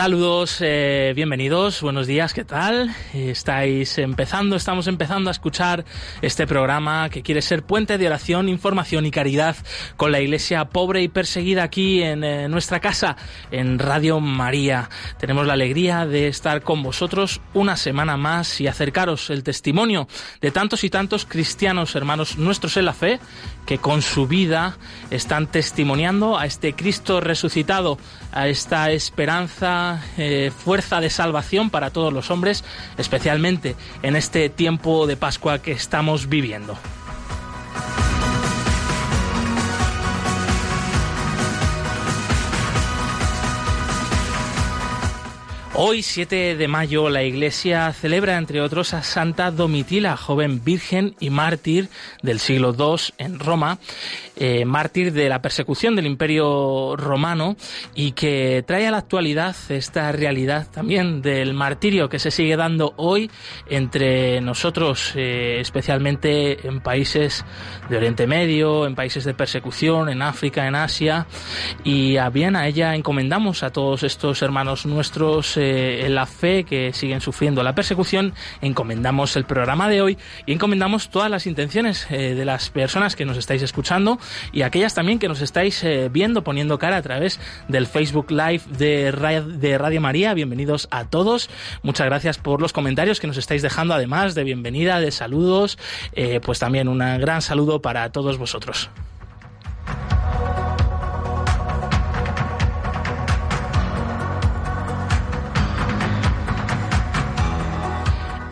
Saludos, eh, bienvenidos, buenos días, ¿qué tal? Estáis empezando, estamos empezando a escuchar este programa que quiere ser puente de oración, información y caridad con la iglesia pobre y perseguida aquí en eh, nuestra casa, en Radio María. Tenemos la alegría de estar con vosotros una semana más y acercaros el testimonio de tantos y tantos cristianos, hermanos nuestros en la fe, que con su vida están testimoniando a este Cristo resucitado, a esta esperanza, eh, fuerza de salvación para todos los hombres, especialmente en este tiempo de Pascua que estamos viviendo. Hoy, 7 de mayo, la Iglesia celebra, entre otros, a Santa Domitila, joven virgen y mártir del siglo II en Roma, eh, mártir de la persecución del Imperio Romano y que trae a la actualidad esta realidad también del martirio que se sigue dando hoy entre nosotros, eh, especialmente en países de Oriente Medio, en países de persecución, en África, en Asia, y a bien a ella encomendamos a todos estos hermanos nuestros eh, en la fe que siguen sufriendo la persecución, encomendamos el programa de hoy y encomendamos todas las intenciones eh, de las personas que nos estáis escuchando y aquellas también que nos estáis eh, viendo, poniendo cara a través del Facebook Live de, de Radio María. Bienvenidos a todos. Muchas gracias por los comentarios que nos estáis dejando, además de bienvenida, de saludos. Eh, pues también un gran saludo para todos vosotros.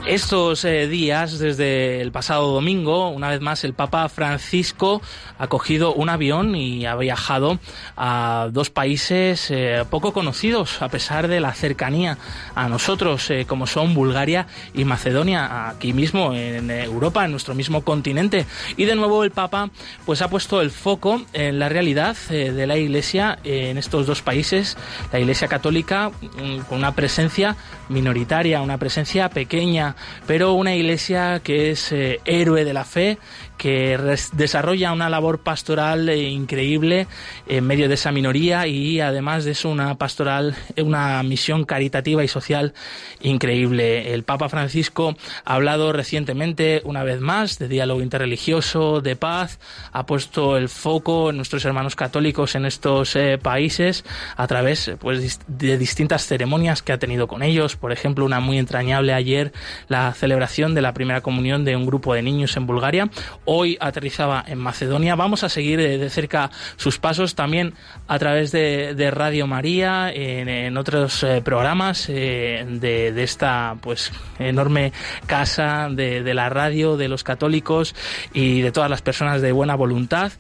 Estos eh, días, desde el pasado domingo, una vez más el Papa Francisco ha cogido un avión y ha viajado a dos países eh, poco conocidos, a pesar de la cercanía a nosotros, eh, como son Bulgaria y Macedonia, aquí mismo en Europa, en nuestro mismo continente. Y de nuevo el Papa pues ha puesto el foco en la realidad de la Iglesia en estos dos países, la Iglesia católica mm, con una presencia minoritaria, una presencia pequeña, pero una iglesia que es eh, héroe de la fe, que desarrolla una labor pastoral eh, increíble en medio de esa minoría y además de eso una pastoral, una misión caritativa y social increíble. El Papa Francisco ha hablado recientemente una vez más de diálogo interreligioso, de paz, ha puesto el foco en nuestros hermanos católicos en estos eh, países a través pues, de distintas ceremonias que ha tenido con ellos, por ejemplo una muy entrañable ayer, la celebración de la primera comunión de un grupo de niños en Bulgaria hoy aterrizaba en Macedonia. Vamos a seguir de, cerca sus pasos también a través de, Radio María, en, otros eh, programas eh, de, esta pues enorme casa de, la radio, de los católicos y de todas las personas de buena voluntad.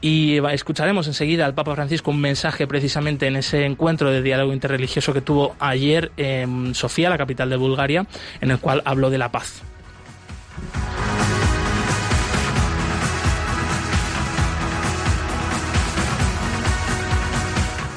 Y escucharemos enseguida al Papa Francisco un mensaje precisamente en ese encuentro de diálogo interreligioso que tuvo ayer en Sofía, la capital de Bulgaria, en el cual habló de la paz.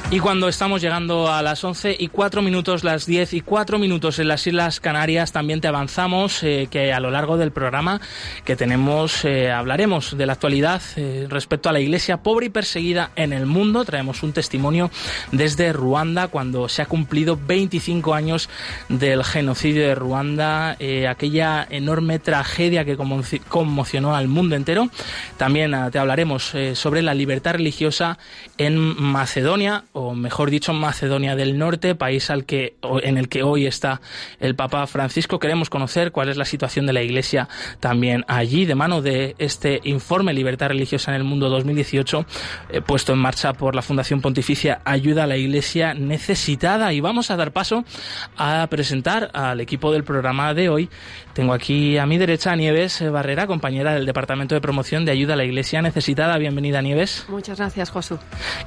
Y cuando estamos llegando a las 11 y 4 minutos, las 10 y 4 minutos en las Islas Canarias, también te avanzamos eh, que a lo largo del programa que tenemos eh, hablaremos de la actualidad eh, respecto a la iglesia pobre y perseguida en el mundo. Traemos un testimonio desde Ruanda cuando se ha cumplido 25 años del genocidio de Ruanda, aquella enorme tragedia que conmocionó al mundo entero. También te hablaremos sobre la libertad religiosa en Macedonia o mejor dicho, Macedonia del Norte, país al que, en el que hoy está el Papa Francisco. Queremos conocer cuál es la situación de la Iglesia también allí, de mano de este informe Libertad Religiosa en el Mundo 2018, eh, puesto en marcha por la Fundación Pontificia Ayuda a la Iglesia Necesitada. Y vamos a dar paso a presentar al equipo del programa de hoy. Tengo aquí a mi derecha a Nieves Barrera, compañera del Departamento de Promoción de Ayuda a la Iglesia Necesitada. Bienvenida, Nieves. Muchas gracias, Josu.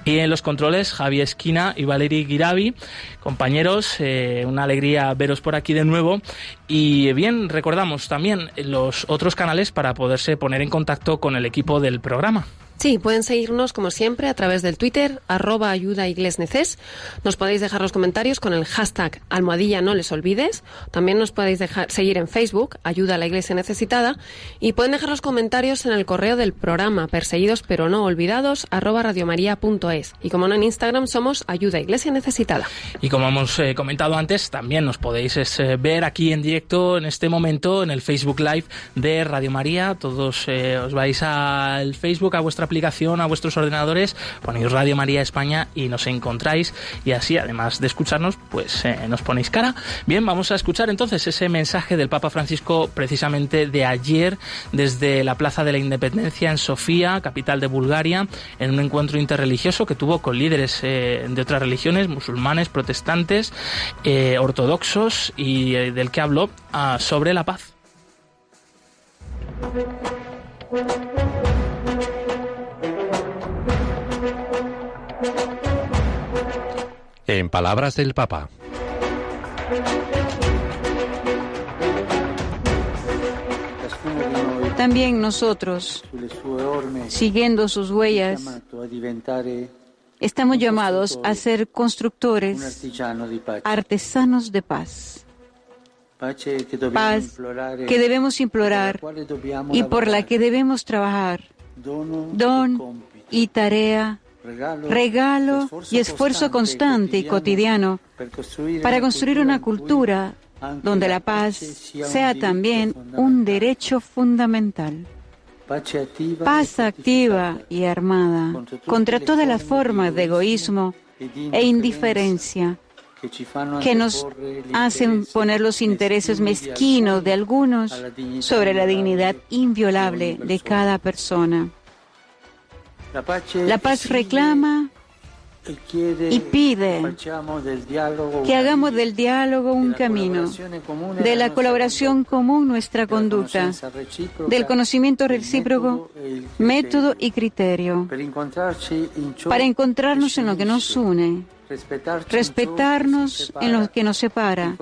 Y en los controles, Javier Esquina y Valery Giravi. Compañeros, eh, una alegría veros por aquí de nuevo. Y bien, recordamos también los otros canales para poderse poner en contacto con el equipo del programa. Sí, pueden seguirnos como siempre a través del Twitter, arroba ayuda neces. Nos podéis dejar los comentarios con el hashtag almohadilla no les olvides. También nos podéis dejar, seguir en Facebook, ayuda a la iglesia necesitada. Y pueden dejar los comentarios en el correo del programa, perseguidos pero no olvidados, arroba radiomaria.es. Y como no en Instagram somos ayuda iglesia necesitada. Y como hemos eh, comentado antes, también nos podéis eh, ver aquí en directo en este momento en el Facebook Live de Radio María. Todos eh, os vais al Facebook, a vuestra aplicación a vuestros ordenadores, ponéis Radio María España y nos encontráis y así, además de escucharnos, pues eh, nos ponéis cara. Bien, vamos a escuchar entonces ese mensaje del Papa Francisco precisamente de ayer desde la Plaza de la Independencia en Sofía, capital de Bulgaria, en un encuentro interreligioso que tuvo con líderes eh, de otras religiones, musulmanes, protestantes, eh, ortodoxos y del que habló ah, sobre la paz. En palabras del Papa. También nosotros, siguiendo sus huellas, estamos llamados a ser constructores, artesanos de paz. Paz que debemos implorar y por la que debemos trabajar. Don y tarea regalo y esfuerzo constante y cotidiano para construir una cultura donde la paz sea también un derecho fundamental. Paz activa y armada contra todas las formas de egoísmo e indiferencia que nos hacen poner los intereses mezquinos de algunos sobre la dignidad inviolable de cada persona. La paz reclama y pide que hagamos del diálogo un camino, de la colaboración común nuestra conducta, del conocimiento recíproco, método y criterio, para encontrarnos en lo que nos une respetarnos en lo que nos separa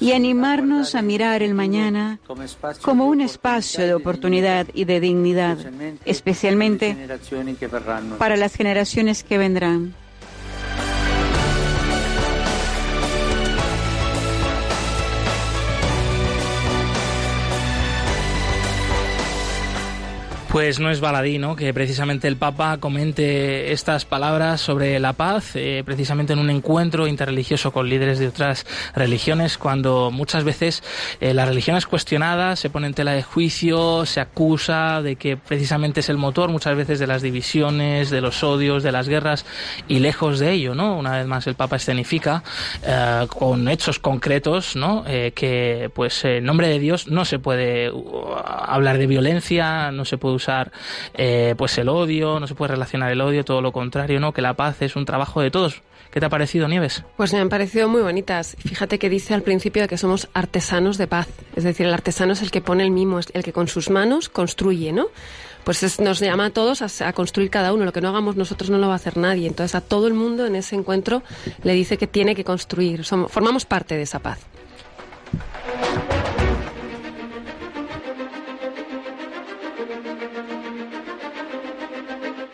y animarnos a mirar el mañana como un espacio de oportunidad y de dignidad, especialmente para las generaciones que vendrán. Pues no es baladí, ¿no? Que precisamente el Papa comente estas palabras sobre la paz, eh, precisamente en un encuentro interreligioso con líderes de otras religiones, cuando muchas veces eh, la religión es cuestionada, se pone en tela de juicio, se acusa de que precisamente es el motor muchas veces de las divisiones, de los odios, de las guerras, y lejos de ello, ¿no? Una vez más el Papa escenifica eh, con hechos concretos, ¿no? que, pues, en nombre de Dios no se puede uh, hablar de violencia, no se puede usar eh, pues el odio, no se puede relacionar el odio, todo lo contrario, ¿no? Que la paz es un trabajo de todos. ¿Qué te ha parecido, Nieves? Pues me han parecido muy bonitas. Fíjate que dice al principio que somos artesanos de paz. Es decir, el artesano es el que pone el mimo, es el que con sus manos construye, ¿no? Pues nos llama a todos a, construir cada uno. Lo que no hagamos nosotros no lo va a hacer nadie. Entonces a todo el mundo en ese encuentro le dice que tiene que construir. formamos parte de esa paz.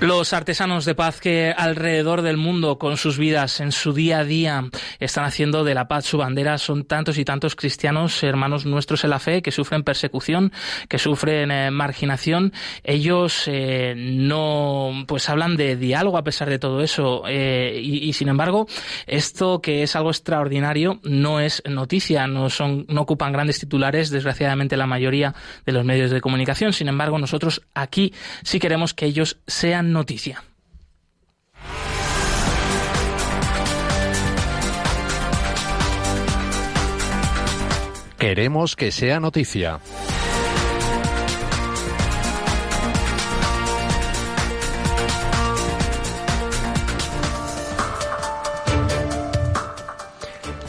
Los artesanos de paz que alrededor del mundo, con sus vidas, en su día a día, están haciendo de la paz su bandera, son tantos y tantos cristianos, hermanos nuestros en la fe, que sufren persecución, que sufren eh, marginación. Ellos eh, no, pues hablan de diálogo a pesar de todo eso. Eh, y, y, sin embargo, esto que es algo extraordinario no es noticia, no son, no ocupan grandes titulares, desgraciadamente la mayoría de los medios de comunicación. Sin embargo, nosotros aquí sí queremos que ellos sean noticia. Queremos que sea noticia.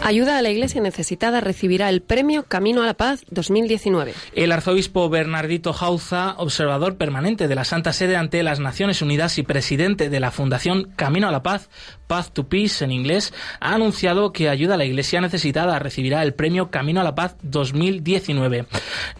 Ayuda a la Iglesia Necesitada recibirá el premio Camino a la Paz 2019. El arzobispo Bernardito Jauza, observador permanente de la Santa Sede ante las Naciones Unidas y presidente de la Fundación Camino a la Paz, Path to Peace en inglés, ha anunciado que Ayuda a la Iglesia Necesitada recibirá el premio Camino a la Paz 2019.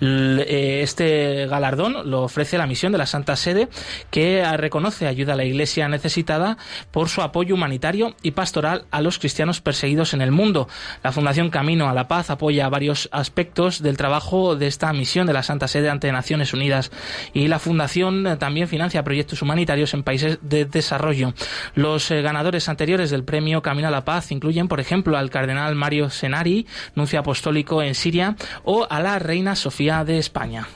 Eh, este galardón lo ofrece la misión de la Santa Sede, que reconoce Ayuda a la Iglesia Necesitada por su apoyo humanitario y pastoral a los cristianos perseguidos en el mundo. La Fundación Camino a la Paz apoya varios aspectos del trabajo de esta misión de la Santa Sede ante Naciones Unidas y la Fundación también financia proyectos humanitarios en países de desarrollo. Los eh, ganadores anteriores del premio Camino a la Paz incluyen, por ejemplo, al cardenal Mario Senari, nuncio apostólico en Siria, o a la reina Sofía de España.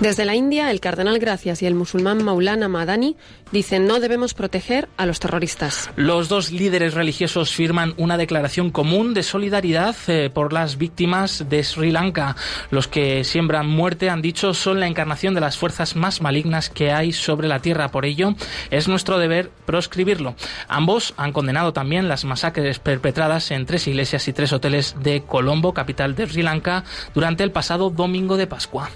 Desde la India, el cardenal Gracias y el musulmán Maulana Madani dicen no debemos proteger a los terroristas. Los dos líderes religiosos firman una declaración común de solidaridad eh, por las víctimas de Sri Lanka. Los que siembran muerte, han dicho, son la encarnación de las fuerzas más malignas que hay sobre la tierra. Por ello, es nuestro deber proscribirlo. Ambos han condenado también las masacres perpetradas en tres iglesias y tres hoteles de Colombo, capital de Sri Lanka, durante el pasado domingo de Pascua.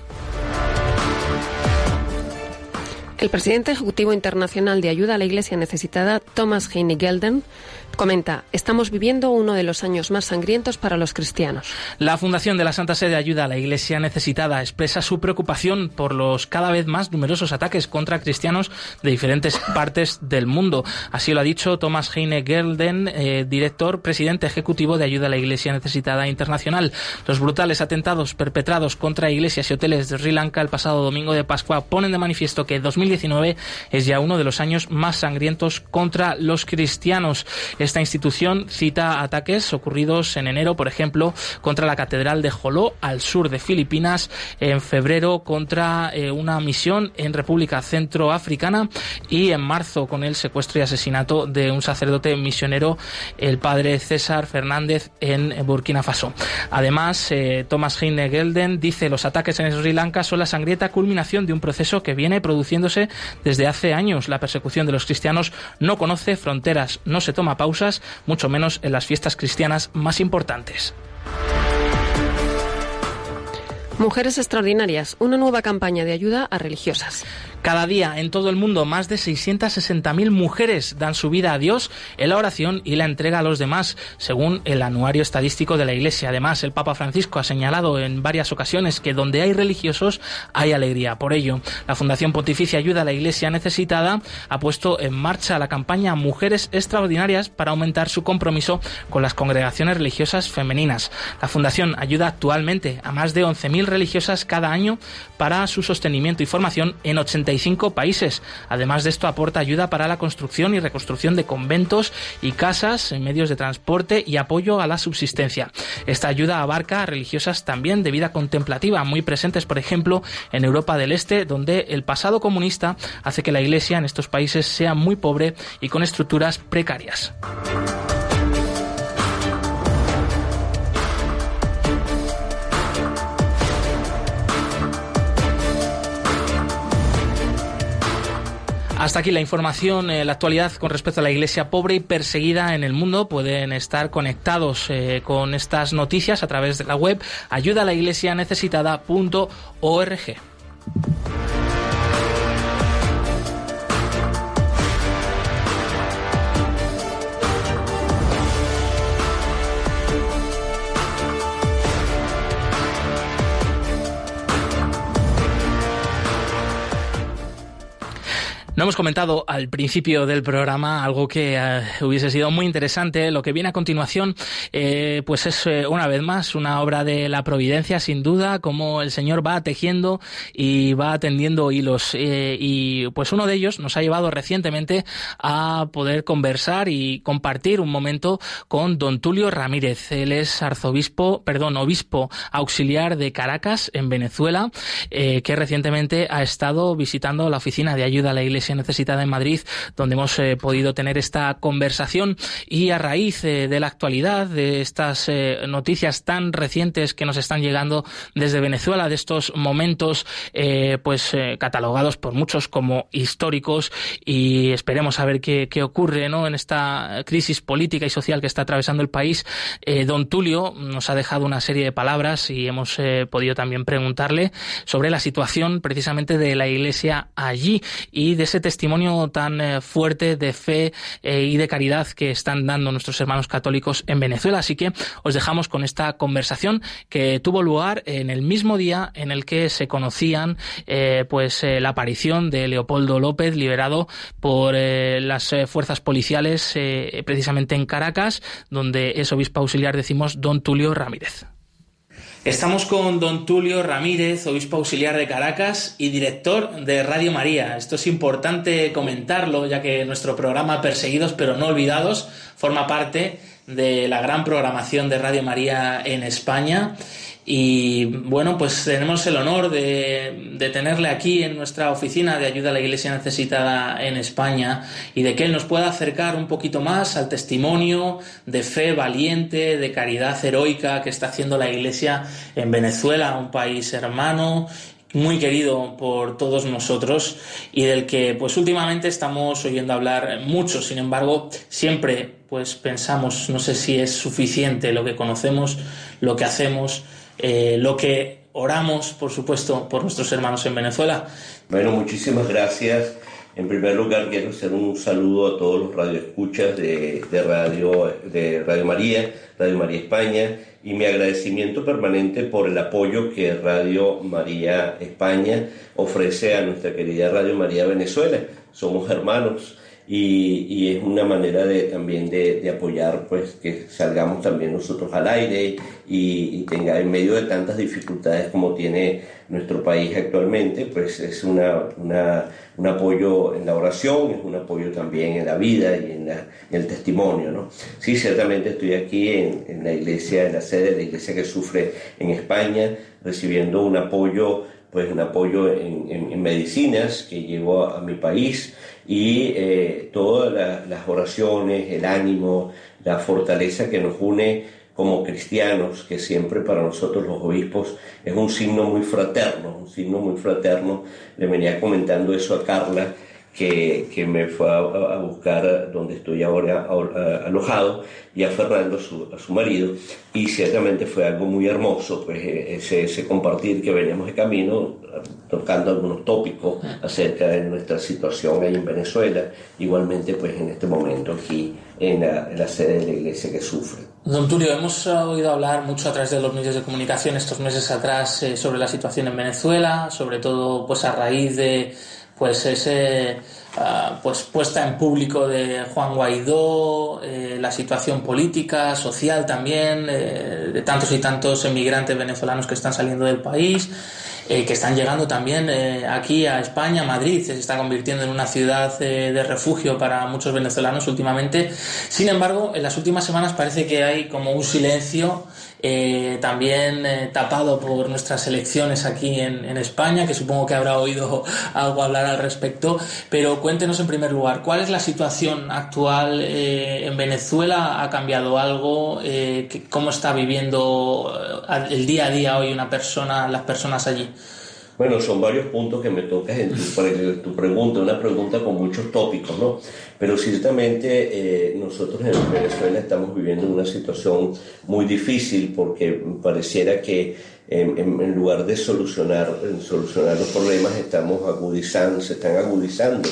El presidente ejecutivo internacional de ayuda a la Iglesia necesitada, Thomas Heine Gelden, comenta: Estamos viviendo uno de los años más sangrientos para los cristianos. La Fundación de la Santa Sede Ayuda a la Iglesia Necesitada expresa su preocupación por los cada vez más numerosos ataques contra cristianos de diferentes partes del mundo. Así lo ha dicho Thomas Heine Gelden, eh, director, presidente ejecutivo de Ayuda a la Iglesia Necesitada Internacional. Los brutales atentados perpetrados contra iglesias y hoteles de Sri Lanka el pasado domingo de Pascua ponen de manifiesto que 2019 es ya uno de los años más sangrientos contra los cristianos. Esta institución cita ataques ocurridos en enero, por ejemplo, contra la Catedral de Joló, al sur de Filipinas, en febrero contra eh, una misión en República Centroafricana y en marzo con el secuestro y asesinato de un sacerdote misionero, el padre César Fernández, en Burkina Faso. Además, eh, Thomas Heine Gelden dice los ataques en Sri Lanka son la sangrienta culminación de un proceso que viene produciéndose desde hace años. La persecución de los cristianos no conoce fronteras, no se toma pausas, mucho menos en las fiestas cristianas más importantes. Mujeres Extraordinarias, una nueva campaña de ayuda a religiosas. Cada día en todo el mundo más de 660.000 mujeres dan su vida a Dios en la oración y la entrega a los demás, según el anuario estadístico de la Iglesia. Además, el Papa Francisco ha señalado en varias ocasiones que donde hay religiosos hay alegría. Por ello, la Fundación Pontificia Ayuda a la Iglesia Necesitada ha puesto en marcha la campaña Mujeres Extraordinarias para aumentar su compromiso con las congregaciones religiosas femeninas. La Fundación ayuda actualmente a más de 11.000 religiosas cada año para su sostenimiento y formación en 85 países. Además de esto, aporta ayuda para la construcción y reconstrucción de conventos y casas, medios de transporte y apoyo a la subsistencia. Esta ayuda abarca a religiosas también de vida contemplativa, muy presentes, por ejemplo, en Europa del Este, donde el pasado comunista hace que la Iglesia en estos países sea muy pobre y con estructuras precarias. Hasta aquí la información, eh, la actualidad con respecto a la iglesia pobre y perseguida en el mundo. Pueden estar conectados eh, con estas noticias a través de la web ayudalaiglesianecesitada.org. No hemos comentado al principio del programa algo que eh, hubiese sido muy interesante. Lo que viene a continuación, eh, pues es eh, una vez más una obra de la providencia, sin duda, como el Señor va tejiendo y va tendiendo hilos. y pues uno de ellos nos ha llevado recientemente a poder conversar y compartir un momento con don Tulio Ramírez. Él es arzobispo, perdón, obispo auxiliar de Caracas, en Venezuela, que recientemente ha estado visitando la oficina de ayuda a la Iglesia necesitada en Madrid, donde hemos eh, podido tener esta conversación y a raíz eh, de la actualidad, de estas eh, noticias tan recientes que nos están llegando desde Venezuela, de estos momentos pues catalogados por muchos como históricos y esperemos a ver qué, ocurre ¿no? en esta crisis política y social que está atravesando el país. don Tulio nos ha dejado una serie de palabras y hemos podido también preguntarle sobre la situación precisamente de la Iglesia allí y de ese testimonio tan eh, fuerte de fe eh, y de caridad que están dando nuestros hermanos católicos en Venezuela. Así que os dejamos con esta conversación que tuvo lugar en el mismo día en el que se conocían eh, pues la aparición de Leopoldo López liberado por las fuerzas policiales precisamente en Caracas, donde es obispo auxiliar decimos don Tulio Ramírez. Estamos con don Tulio Ramírez, obispo auxiliar de Caracas y director de Radio María. Esto es importante comentarlo, ya que nuestro programa Perseguidos pero no olvidados forma parte de la gran programación de Radio María en España y bueno, pues tenemos el honor de, de, tenerle aquí en nuestra oficina de ayuda a la Iglesia necesitada en España y de que él nos pueda acercar un poquito más al testimonio de fe valiente, de caridad heroica que está haciendo la Iglesia en Venezuela, un país hermano muy querido por todos nosotros y del que pues últimamente estamos oyendo hablar mucho. Sin embargo, siempre pues pensamos, no sé si es suficiente lo que conocemos, lo que hacemos, eh, lo que oramos, por supuesto, por nuestros hermanos en Venezuela. Bueno, muchísimas gracias. En primer lugar, quiero hacer un saludo a todos los radioescuchas de, de, Radio, de Radio María, Radio María España, y mi agradecimiento permanente por el apoyo que Radio María España ofrece a nuestra querida Radio María Venezuela. Somos hermanos y, es una manera de, también de, apoyar pues que salgamos también nosotros al aire y, tenga en medio de tantas dificultades como tiene nuestro país actualmente pues es una, un apoyo en la oración es un apoyo también en la vida y en, el testimonio ¿no? sí ciertamente estoy aquí en, la iglesia en la sede de la iglesia que sufre en España recibiendo un apoyo pues un apoyo en, medicinas que llevo a mi país y eh, todas las oraciones, el ánimo, la fortaleza que nos une como cristianos, que siempre para nosotros los obispos es un signo muy fraterno, un signo muy fraterno. Le venía comentando eso a Carla, que, que me fue a, buscar donde estoy ahora alojado y a Fernando, su, a su marido, y ciertamente fue algo muy hermoso, pues eh, ese, ese compartir que veníamos de camino, tocando algunos tópicos acerca de nuestra situación ahí en Venezuela, igualmente pues en este momento aquí en la, en la sede de la iglesia que sufre. Don Tulio, hemos oído hablar mucho a través de los medios de comunicación estos meses atrás eh, sobre la situación en Venezuela, sobre todo pues a raíz de pues ese ah, pues puesta en público de Juan Guaidó, eh, la situación política, social también, eh, de tantos y tantos emigrantes venezolanos que están saliendo del país, eh, que están llegando también aquí a España, Madrid, se está convirtiendo en una ciudad de refugio para muchos venezolanos últimamente. Sin embargo, en las últimas semanas parece que hay como un silencio eh, también eh, tapado por nuestras elecciones aquí en, España, que supongo que habrá oído algo hablar al respecto. Pero cuéntenos en primer lugar, ¿cuál es la situación actual eh, en Venezuela? ¿Ha cambiado algo? ¿Cómo está viviendo el día a día hoy una persona, las personas allí? Bueno, son varios puntos que me tocas en tu, pregunta, una pregunta con muchos tópicos, ¿no? Pero ciertamente eh, nosotros en Venezuela estamos viviendo una situación muy difícil porque pareciera que en, lugar de solucionar, solucionar los problemas estamos agudizando, se están agudizando.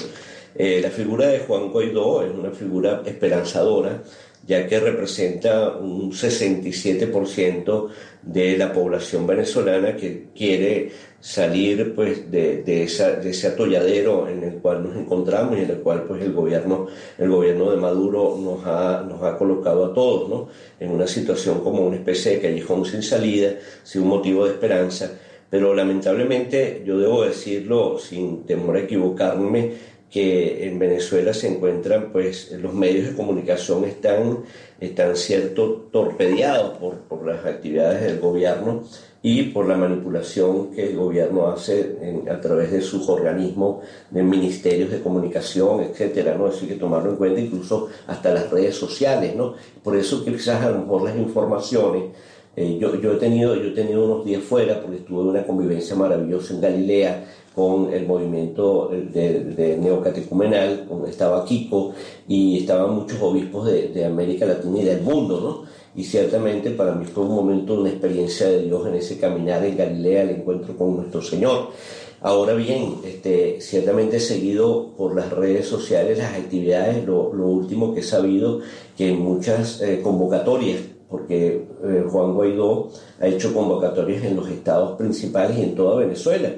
Eh, la figura de Juan Guaidó es una figura esperanzadora ya que representa un 67% de la población venezolana que quiere salir pues de, de, ese atolladero en el cual nos encontramos y en el cual pues el gobierno el gobierno de Maduro nos ha, nos ha colocado a todos ¿no? en una situación como una especie de callejón sin salida sin un motivo de esperanza pero lamentablemente yo debo decirlo sin temor a equivocarme que en Venezuela se encuentran, pues los medios de comunicación están, están cierto torpedeados por, por las actividades del gobierno y por la manipulación que el gobierno hace a través de sus organismos, de ministerios de comunicación, etcétera, ¿no? Eso hay que tomarlo en cuenta, incluso hasta las redes sociales, ¿no? Por eso quizás a lo mejor las informaciones eh, yo, yo, he tenido, yo he tenido unos días fuera porque estuve en una convivencia maravillosa en Galilea con el movimiento de, de neocatecumenal, estaba Kiko y estaban muchos obispos de, de, América Latina y del mundo, ¿no? Y ciertamente para mí fue un momento, una experiencia de Dios en ese caminar en Galilea, el encuentro con nuestro Señor. Ahora bien, este, ciertamente seguido por las redes sociales las actividades, lo, lo último que he sabido que en muchas eh, convocatorias porque eh, Juan Guaidó ha hecho convocatorias en los estados principales y en toda Venezuela.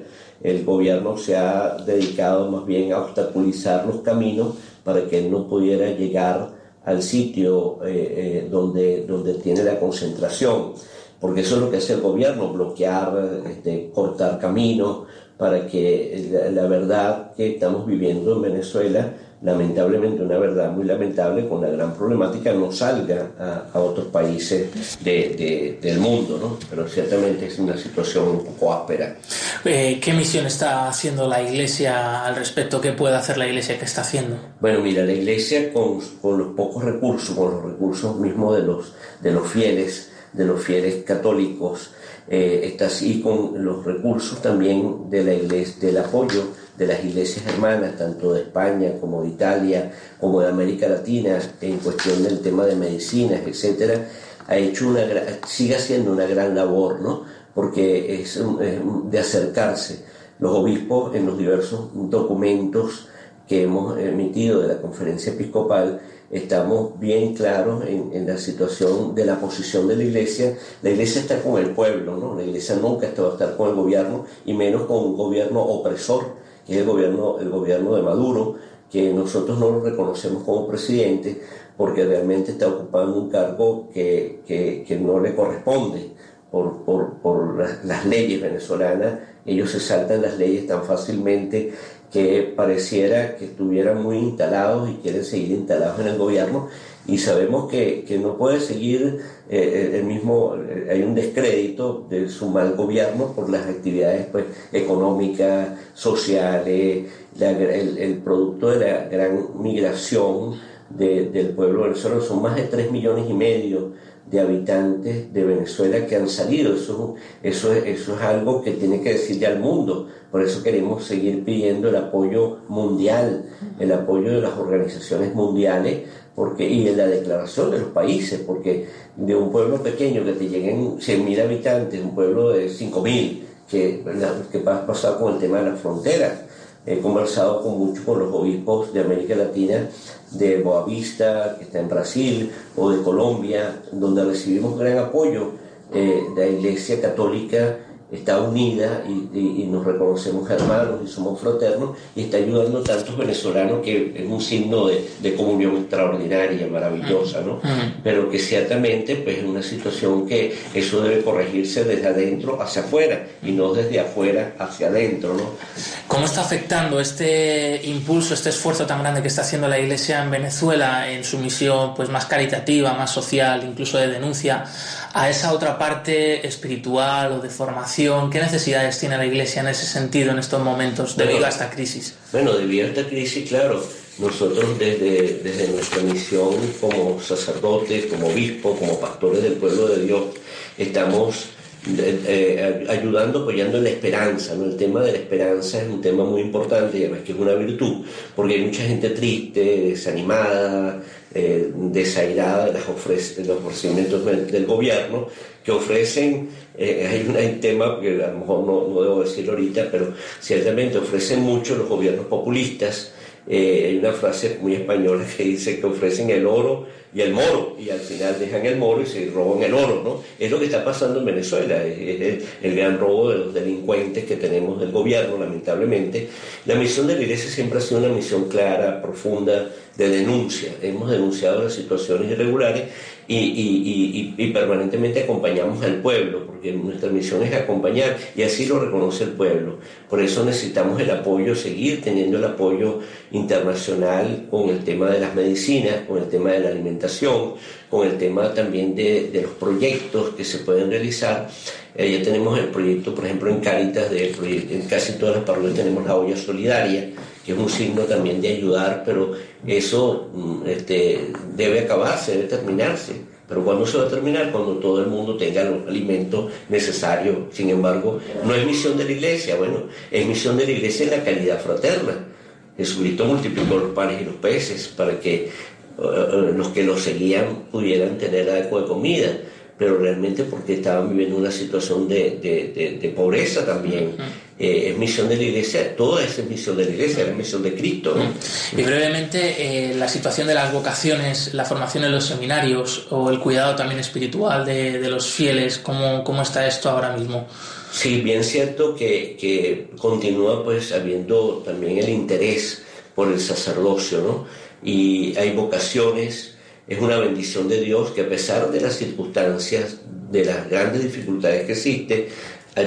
El gobierno se ha dedicado más bien a obstaculizar los caminos para que él no pudiera llegar al sitio eh, eh, donde, donde tiene la concentración, porque eso es lo que hace el gobierno, bloquear, este, cortar caminos, para que la verdad que estamos viviendo en Venezuela lamentablemente una verdad muy lamentable con una gran problemática no salga a, otros países del mundo, ¿no? pero ciertamente es una situación un poco áspera. Eh, ¿Qué misión está haciendo la Iglesia al respecto? ¿Qué puede hacer la Iglesia? ¿Qué está haciendo? Bueno, mira, la Iglesia con, con los pocos recursos, con los recursos mismos de los, de los fieles, de los fieles católicos, eh, está así con los recursos también de la iglesia, del apoyo de las iglesias hermanas, tanto de España como de Italia, como de América Latina, en cuestión del tema de medicinas, etcétera, ha hecho una, sigue haciendo una gran labor, ¿no? Porque es, de acercarse. Los obispos en los diversos documentos que hemos emitido de la conferencia episcopal estamos bien claros en, la situación de la posición de la iglesia. La iglesia está con el pueblo, ¿no? La iglesia nunca va a estar con el gobierno y menos con un gobierno opresor que es el gobierno, el gobierno de Maduro, que nosotros no lo reconocemos como presidente porque realmente está ocupando un cargo que, que, no le corresponde por, por, por las leyes venezolanas. Ellos se saltan las leyes tan fácilmente que pareciera que estuvieran muy instalados y quieren seguir instalados en el gobierno. Y sabemos que, que no puede seguir eh, el mismo, eh, hay un descrédito de su mal gobierno por las actividades pues, económicas, sociales, el, el, producto de la gran migración del pueblo venezolano, son más de 3 millones y medio de habitantes de Venezuela que han salido. Eso, eso, eso es algo que tiene que decirle al mundo. Por eso queremos seguir pidiendo el apoyo mundial, el apoyo de las organizaciones mundiales porque, y en la declaración de los países, porque de un pueblo pequeño que te lleguen 100.000 habitantes, un pueblo de 5.000, que, que pasado con el tema de las fronteras. He conversado con muchos con los obispos de América Latina, de Boavista, que está en Brasil, o de Colombia, donde recibimos gran apoyo eh, de la Iglesia Católica está unida y, nos reconocemos hermanos y somos fraternos y está ayudando a tantos venezolanos que es un signo de, comunión extraordinaria, maravillosa, ¿no? Pero que ciertamente pues es una situación que eso debe corregirse desde adentro hacia afuera y no desde afuera hacia adentro, ¿no? ¿Cómo está afectando este impulso, este esfuerzo tan grande que está haciendo la Iglesia en Venezuela en su misión pues más caritativa, más social, incluso de denuncia, a esa otra parte espiritual o de formación? ¿Qué necesidades tiene la Iglesia en ese sentido en estos momentos debido a esta crisis? Bueno, debido a esta crisis, claro, nosotros desde, desde nuestra misión como sacerdotes, como obispos, como pastores del pueblo de Dios, estamos eh, eh, ayudando, apoyando en la esperanza. ¿no? El tema de la esperanza es un tema muy importante y además que es una virtud, porque hay mucha gente triste, desanimada, eh, desairada de, las ofrece, los ofrecimientos del, gobierno que ofrecen, eh, hay un tema que a lo mejor no, no debo decirlo ahorita, pero ciertamente ofrecen mucho los gobiernos populistas Eh, hay una frase muy española que dice que ofrecen el oro y el moro, y al final dejan el moro y se roban el oro, ¿no? Es lo que está pasando en Venezuela, es, el, gran robo de los delincuentes que tenemos del gobierno, lamentablemente. La misión de la Iglesia siempre ha sido una misión clara, profunda, de denuncia. Hemos denunciado las situaciones irregulares y, permanentemente acompañamos al pueblo, porque nuestra misión es acompañar y así lo reconoce el pueblo. Por eso necesitamos el apoyo, seguir teniendo el apoyo internacional con el tema de las medicinas, con el tema de la alimentación, con el tema también de, los proyectos que se pueden realizar. Eh, ya tenemos el proyecto, por ejemplo, en Cáritas, de, en casi todas las parroquias tenemos la olla solidaria, que es un signo también de ayudar, pero eso mm, este, debe acabarse, debe terminarse. Pero ¿cuándo se va a terminar? Cuando todo el mundo tenga los alimentos necesarios. Sin embargo, no es misión de la iglesia, bueno, es misión de la iglesia en la calidad fraterna. Jesucristo multiplicó los panes y los peces para que eh, eh, los que lo seguían pudieran tener algo de comida pero realmente porque estaban viviendo una situación de, pobreza también. Eh, es misión de la iglesia, toda esa es misión de la iglesia, es misión de Cristo. Y brevemente, eh, la situación de las vocaciones, la formación en los seminarios o el cuidado también espiritual de, los fieles, ¿cómo, ¿cómo, está esto ahora mismo? Sí, bien cierto que, que continúa pues habiendo también el interés por el sacerdocio, ¿no? Y hay vocaciones es una bendición de Dios que a pesar de las circunstancias, de las grandes dificultades que existen,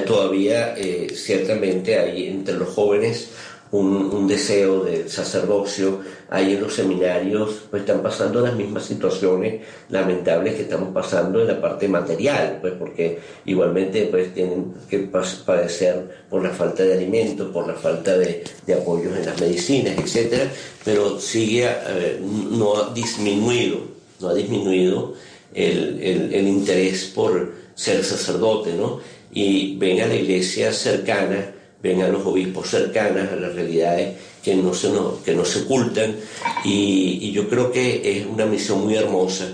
todavía eh, ciertamente hay entre los jóvenes un, deseo de sacerdocio, hay en los seminarios, pues están pasando las mismas situaciones lamentables que estamos pasando en la parte material, pues porque igualmente pues tienen que padecer por la falta de alimentos, por la falta de, apoyos en las medicinas, etcétera, pero sigue, eh, no ha disminuido, no ha disminuido el, el interés por ser sacerdote, ¿no? Y ven a la iglesia cercana ven a los obispos cercanas a las realidades que no se, que no se ocultan y, yo creo que es una misión muy hermosa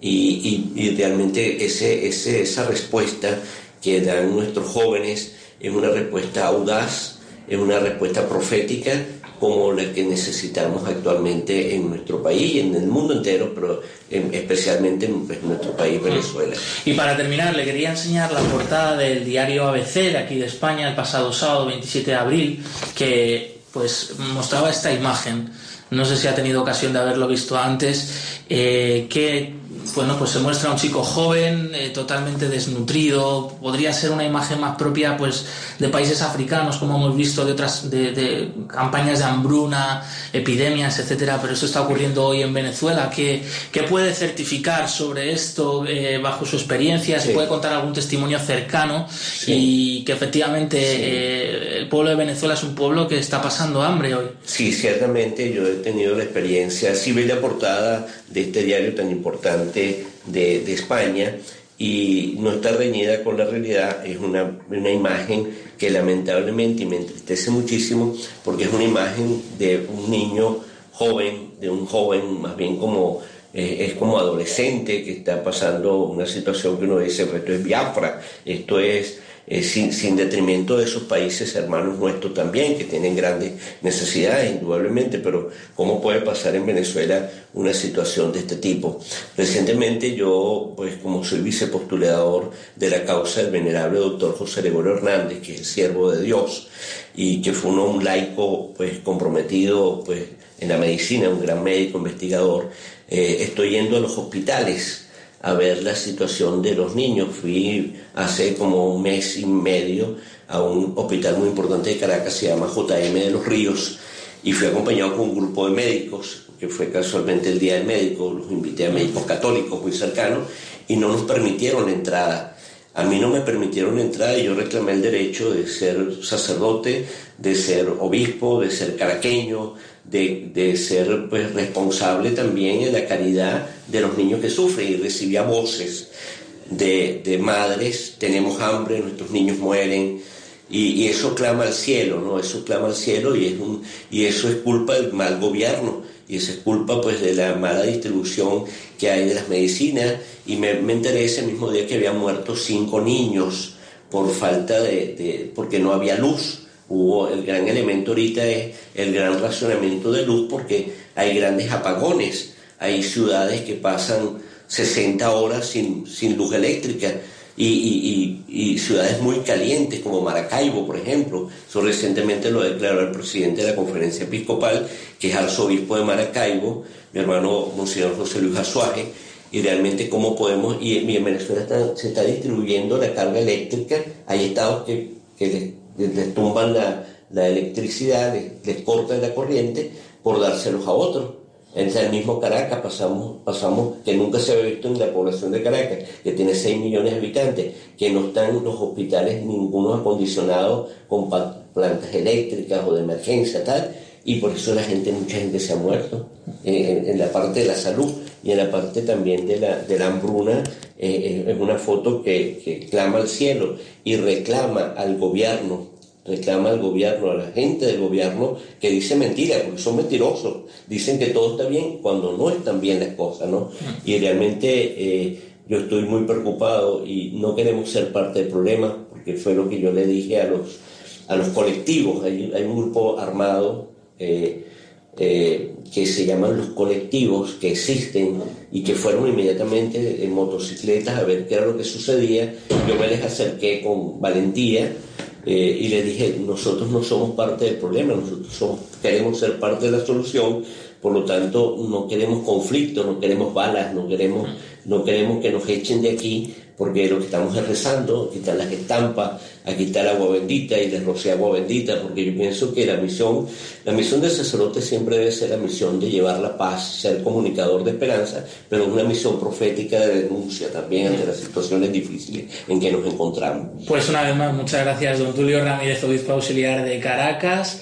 y, realmente ese, ese, esa respuesta que dan nuestros jóvenes es una respuesta audaz, es una respuesta profética como la que necesitamos actualmente en nuestro país y en el mundo entero, pero especialmente en pues, nuestro país, Venezuela. Y para terminar, le quería enseñar la portada del diario ABC de aquí de España el pasado sábado 27 de abril, que pues mostraba esta imagen. No sé si ha tenido ocasión de haberlo visto antes, eh, que bueno, pues se muestra un chico joven, eh, totalmente desnutrido, podría ser una imagen más propia pues de países africanos, como hemos visto de otras de, campañas de hambruna, epidemias, etcétera, pero eso está ocurriendo hoy en Venezuela. ¿Qué, qué puede certificar sobre esto eh, bajo su experiencia? ¿Se puede contar algún testimonio cercano? Y que efectivamente eh, el pueblo de Venezuela es un pueblo que está pasando hambre hoy. Sí, ciertamente yo he tenido la experiencia, si ve la portada de este diario tan importante, de, España y no está reñida con la realidad, es una, una, imagen que lamentablemente me entristece muchísimo porque es una imagen de un niño joven, de un joven más bien como eh, es como adolescente que está pasando una situación que uno dice, esto es Biafra, esto es eh, sin, sin, detrimento de esos países hermanos nuestros también, que tienen grandes necesidades, indudablemente, pero ¿cómo puede pasar en Venezuela una situación de este tipo? Recientemente yo, pues como soy vicepostulador de la causa del venerable doctor José Gregorio Hernández, que es el siervo de Dios, y que fue un laico pues comprometido pues en la medicina, un gran médico investigador, eh, estoy yendo a los hospitales a ver la situación de los niños. Fui hace como un mes y medio a un hospital muy importante de Caracas, se llama JM de los Ríos, y fui acompañado con un grupo de médicos, que fue casualmente el Día del Médico, los invité a médicos católicos muy cercanos, y no nos permitieron entrada. A mí no me permitieron la entrada y yo reclamé el derecho de ser sacerdote, de ser obispo, de ser caraqueño, de, ser pues, responsable también en la caridad de los niños que sufren y recibía voces de, madres, tenemos hambre, nuestros niños mueren, y, eso clama al cielo, ¿no? Eso clama al cielo y, es un, y eso es culpa del mal gobierno, y eso es culpa pues de la mala distribución que hay de las medicinas, y me, me enteré ese mismo día que habían muerto cinco niños por falta de, de porque no había luz Hubo el gran elemento ahorita es el gran racionamiento de luz porque hay grandes apagones, hay ciudades que pasan 60 horas sin, sin luz eléctrica y, ciudades muy calientes como Maracaibo, por ejemplo. Eso recientemente lo declaró el presidente de la conferencia episcopal, que es arzobispo de Maracaibo, mi hermano Monseñor José Luis Azuaje, y realmente cómo podemos, y, en Venezuela se está distribuyendo la carga eléctrica, hay estados que, que les, tumban la, electricidad, les, cortan la corriente por dárselos a otros. En el mismo Caracas pasamos, pasamos, que nunca se había visto en la población de Caracas, que tiene 6 millones de habitantes, que no están los hospitales ninguno acondicionado con plantas eléctricas o de emergencia, tal, y por eso la gente, mucha gente se ha muerto eh, en, la parte de la salud y en la parte también de la, hambruna. Eh, es una foto que, clama al cielo y reclama al gobierno reclama al gobierno, a la gente del gobierno que dice mentiras, porque son mentirosos. Dicen que todo está bien cuando no están bien las cosas, ¿no? Y realmente eh, yo estoy muy preocupado y no queremos ser parte del problema, porque fue lo que yo le dije a los, a los colectivos. Hay un grupo armado eh, eh, que se llaman los colectivos, que existen y que fueron inmediatamente en motocicletas a ver qué era lo que sucedía. Yo me les acerqué con valentía eh, y le dije, nosotros no somos parte del problema, nosotros queremos ser parte de la solución, por lo tanto no queremos conflicto, no queremos balas, no queremos, no queremos que nos echen de aquí, porque lo que estamos es rezando, quitar las estampas, a quitar agua bendita y les rociar agua bendita, porque yo pienso que la misión, la misión del sacerdote siempre debe ser la misión de llevar la paz, ser comunicador de esperanza, pero una misión profética de denuncia también ante las situaciones difíciles en que nos encontramos. Pues una vez más, muchas gracias, don Tulio Ramírez, obispo auxiliar de Caracas.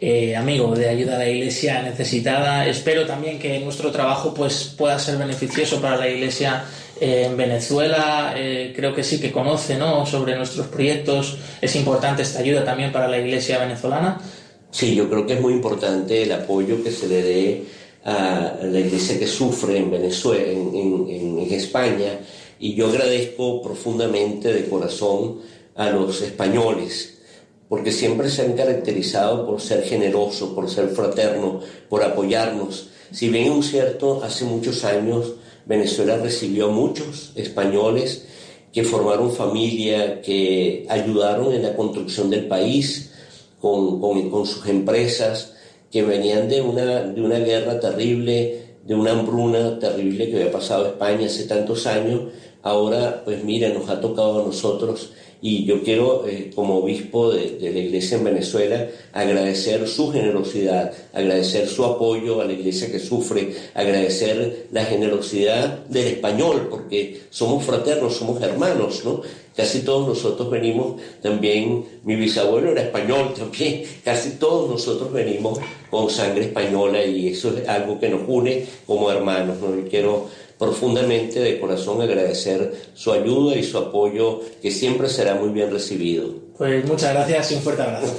Eh, amigo de ayuda a la iglesia necesitada. Espero también que nuestro trabajo pues, pueda ser beneficioso para la iglesia en Venezuela eh, creo que sí que conoce ¿no? sobre nuestros proyectos. Es importante esta ayuda también para la iglesia venezolana. Sí, yo creo que es muy importante el apoyo que se le dé a la iglesia que sufre en Venezuela, en, España, y yo agradezco profundamente de corazón a los españoles, porque siempre se han caracterizado por ser generosos, por ser fraternos, por apoyarnos. Si bien es cierto, hace muchos años Venezuela recibió muchos españoles que formaron familia, que ayudaron en la construcción del país con, sus empresas, que venían de una, de una guerra terrible, de una hambruna terrible que había pasado a España hace tantos años. Ahora, pues mira, nos ha tocado a nosotros y yo quiero, eh, como obispo de, la iglesia en Venezuela, agradecer su generosidad, agradecer su apoyo a la iglesia que sufre, agradecer la generosidad del español, porque somos fraternos, somos hermanos, ¿no? Casi todos nosotros venimos también, mi bisabuelo era español también, casi todos nosotros venimos con sangre española y eso es algo que nos une como hermanos, ¿no? Y quiero profundamente de corazón agradecer su ayuda y su apoyo, que siempre será muy bien recibido. Pues muchas gracias y un fuerte abrazo.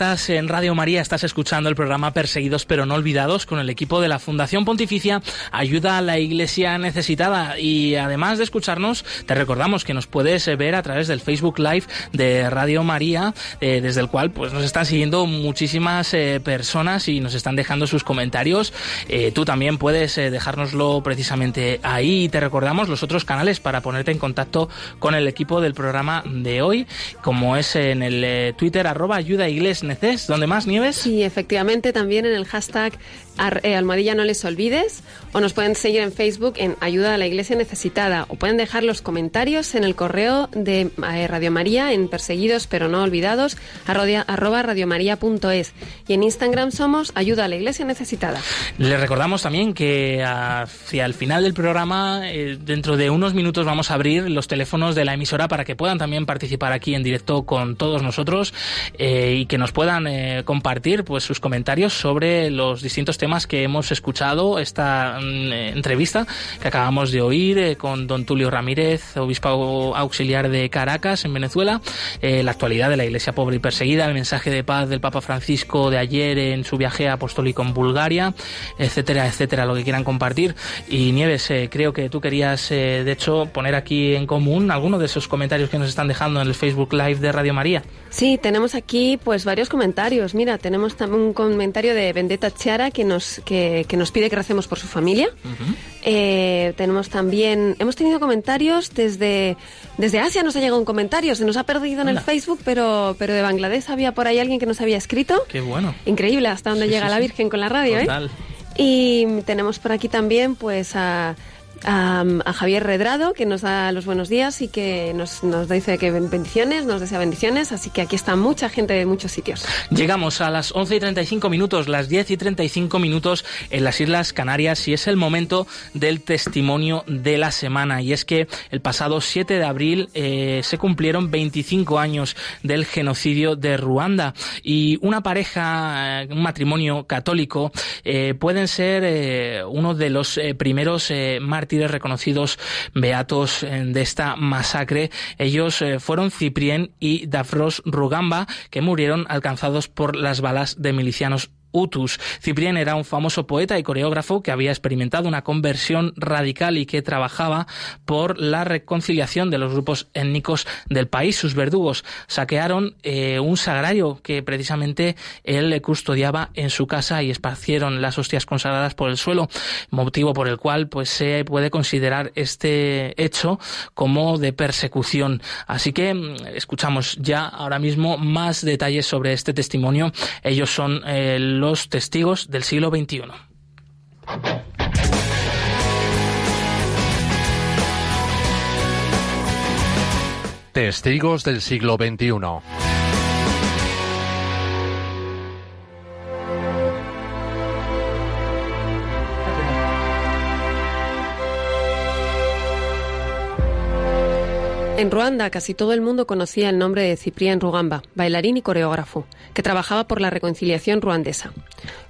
Estás en Radio María, estás escuchando el programa Perseguidos pero no olvidados con el equipo de la Fundación Pontificia Ayuda a la Iglesia Necesitada. Y además de escucharnos, te recordamos que nos puedes ver a través del Facebook Live de Radio María, eh, desde el cual pues nos están siguiendo muchísimas eh, personas y nos están dejando sus comentarios. Eh, tú también puedes dejárnoslo precisamente ahí. Y te recordamos los otros canales para ponerte en contacto con el equipo del programa de hoy, como es en el Twitter arroba ayuda iglesia Igles Neces. ¿Dónde más, Nieves? Sí, efectivamente, también en el hashtag eh, Almohadilla No Les Olvides. O nos pueden seguir en Facebook en Ayuda a la Iglesia Necesitada. O pueden dejar los comentarios en el correo de eh, Radio María en Perseguidos pero no olvidados, arroba radiomaria.es. Y en Instagram somos Ayuda a la Iglesia Necesitada. Les recordamos también que hacia el final del programa, eh, dentro de unos minutos, vamos a abrir los teléfonos de la emisora para que puedan también participar aquí en directo con todos nosotros y que nos puedan compartir pues sus comentarios sobre los distintos temas que hemos escuchado esta mm, entrevista que acabamos de oír eh, con don Tulio Ramírez, obispo auxiliar de Caracas, en Venezuela, eh, la actualidad de la Iglesia pobre y perseguida, el mensaje de paz del Papa Francisco de ayer en su viaje apostólico en Bulgaria, etcétera, etcétera, lo que quieran compartir. Y Nieves, eh, creo que tú querías, de hecho, poner aquí en común algunos de esos comentarios que nos están dejando en el Facebook Live de Radio María. Sí, tenemos aquí pues varios comentarios. Mira, tenemos también un comentario de Vendetta Chiara que nos, que, nos pide que recemos por su familia. Eh, tenemos también, hemos tenido comentarios desde, desde Asia, nos ha llegado un comentario, se nos ha perdido en el Facebook, pero, pero de Bangladesh había por ahí alguien que nos había escrito. Qué bueno. Increíble hasta dónde llega la Virgen con la radio, ¿eh? Y tenemos por aquí también pues a a, Javier Redrado, que nos da los buenos días y que nos, nos dice que bendiciones, nos desea bendiciones. Así que aquí está mucha gente de muchos sitios. Llegamos a las 11 y 35 minutos, las 10 y 35 minutos en las Islas Canarias y es el momento del testimonio de la semana. Y es que el pasado 7 de abril eh, se cumplieron 25 años del genocidio de Ruanda y una pareja, eh, un matrimonio católico, eh, pueden ser uno de los primeros mártires reconocidos beatos eh, de esta masacre. Ellos eh, fueron Ciprien y Dafros Rugamba, que murieron alcanzados por las balas de milicianos Utus. Ciprien era un famoso poeta y coreógrafo que había experimentado una conversión radical y que trabajaba por la reconciliación de los grupos étnicos del país. Sus verdugos saquearon eh, un sagrario que precisamente él custodiaba en su casa y esparcieron las hostias consagradas por el suelo, motivo por el cual pues se puede considerar este hecho como de persecución. Así que mm, escuchamos ya ahora mismo más detalles sobre este testimonio. Ellos son el eh, los testigos del siglo XXI. Testigos del siglo XXI. En Ruanda casi todo el mundo conocía el nombre de Ciprián Rugamba, bailarín y coreógrafo, que trabajaba por la reconciliación ruandesa.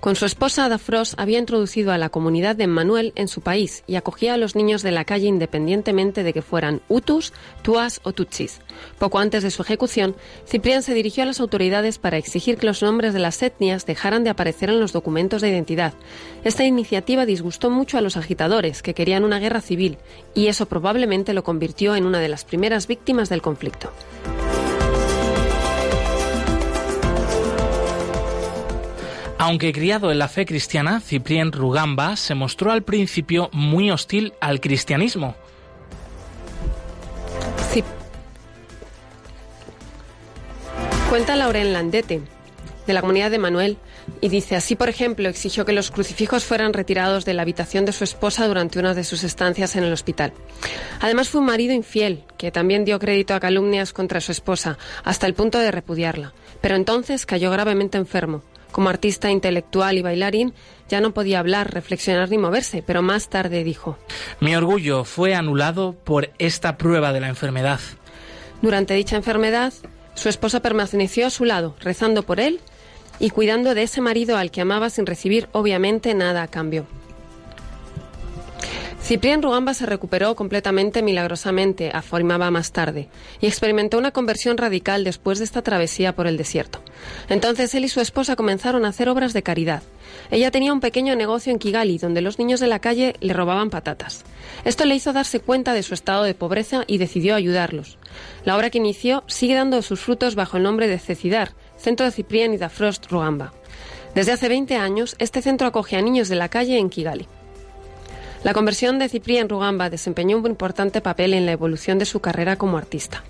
Con su esposa Dafros había introducido a la comunidad de Emmanuel en su país y acogía a los niños de la calle independientemente de que fueran Hutus, Tuas o Tutsis. Poco antes de su ejecución, Ciprián se dirigió a las autoridades para exigir que los nombres de las etnias dejaran de aparecer en los documentos de identidad. Esta iniciativa disgustó mucho a los agitadores, que querían una guerra civil, y eso probablemente lo convirtió en una de las primeras víctimas del conflicto. Aunque criado en la fe cristiana, Ciprián Rugamba se mostró al principio muy hostil al cristianismo. Cuenta Lauren Landete, de la comunidad de Manuel, y dice, así por ejemplo, exigió que los crucifijos fueran retirados de la habitación de su esposa durante una de sus estancias en el hospital. Además fue un marido infiel, que también dio crédito a calumnias contra su esposa, hasta el punto de repudiarla. Pero entonces cayó gravemente enfermo. Como artista intelectual y bailarín, ya no podía hablar, reflexionar ni moverse, pero más tarde dijo, Mi orgullo fue anulado por esta prueba de la enfermedad. Durante dicha enfermedad, su esposa permaneció a su lado, rezando por él y cuidando de ese marido al que amaba sin recibir obviamente nada a cambio. Ciprián Rugamba se recuperó completamente milagrosamente, afirmaba más tarde, y experimentó una conversión radical después de esta travesía por el desierto. Entonces él y su esposa comenzaron a hacer obras de caridad. Ella tenía un pequeño negocio en Kigali donde los niños de la calle le robaban patatas. Esto le hizo darse cuenta de su estado de pobreza y decidió ayudarlos. La obra que inició sigue dando sus frutos bajo el nombre de Cecidar, Centro de Ciprián y da Frost Rugamba. Desde hace 20 años, este centro acoge a niños de la calle en Kigali. La conversión de Ciprián Rugamba desempeñó un importante papel en la evolución de su carrera como artista.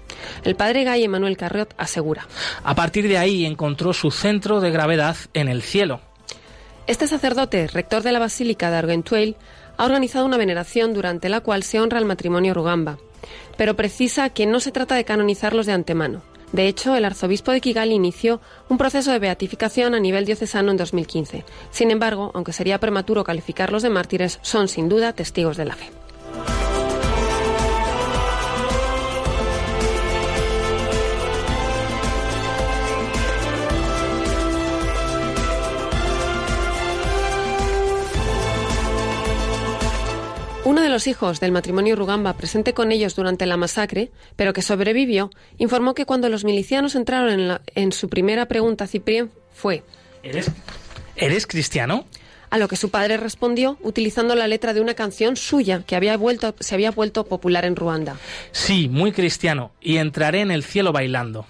El padre Gay Emanuel Carriot asegura. A partir de ahí encontró su centro de gravedad en el cielo. Este sacerdote, rector de la Basílica de Argentuel, ha organizado una veneración durante la cual se honra el matrimonio Rugamba, pero precisa que no se trata de canonizarlos de antemano. De hecho, el arzobispo de Kigali inició un proceso de beatificación a nivel diocesano en 2015. Sin embargo, aunque sería prematuro calificarlos de mártires, son sin duda testigos de la fe. Uno de los hijos del matrimonio Rugamba, presente con ellos durante la masacre, pero que sobrevivió, informó que cuando los milicianos entraron en, la- en su primera pregunta a Ciprián fue ¿Eres, ¿Eres cristiano? a lo que su padre respondió utilizando la letra de una canción suya que había vuelto, se había vuelto popular en Ruanda. Sí, muy cristiano, y entraré en el cielo bailando.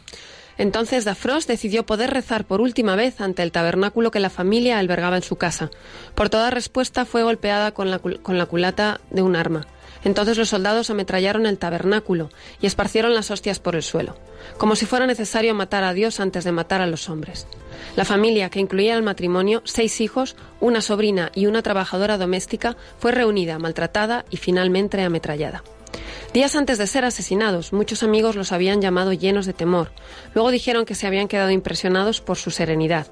Entonces Dafros decidió poder rezar por última vez ante el tabernáculo que la familia albergaba en su casa. Por toda respuesta fue golpeada con la, culata de un arma. Entonces los soldados ametrallaron el tabernáculo y esparcieron las hostias por el suelo, como si fuera necesario matar a Dios antes de matar a los hombres. La familia, que incluía al matrimonio, seis hijos, una sobrina y una trabajadora doméstica, fue reunida, maltratada y finalmente ametrallada. Días antes de ser asesinados, muchos amigos los habían llamado llenos de temor. Luego dijeron que se habían quedado impresionados por su serenidad.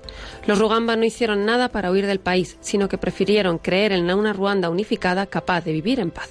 Los Rugamba no hicieron nada para huir del país, sino que prefirieron creer en una Ruanda unificada capaz de vivir en paz.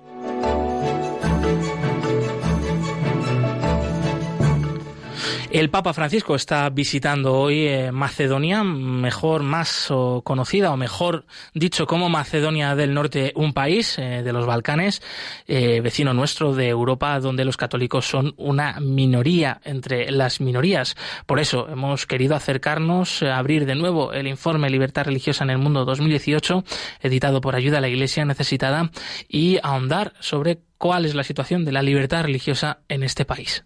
El Papa Francisco está visitando hoy eh, Macedonia, mejor, más conocida o mejor dicho como Macedonia del Norte, un país eh, de los Balcanes, eh, vecino nuestro de Europa, donde los católicos son una minoría entre las minorías. Por eso hemos querido acercarnos, abrir de nuevo el informe Libertad Religiosa en el Mundo 2018, editado por Ayuda a la Iglesia Necesitada, y ahondar sobre cuál es la situación de la libertad religiosa en este país.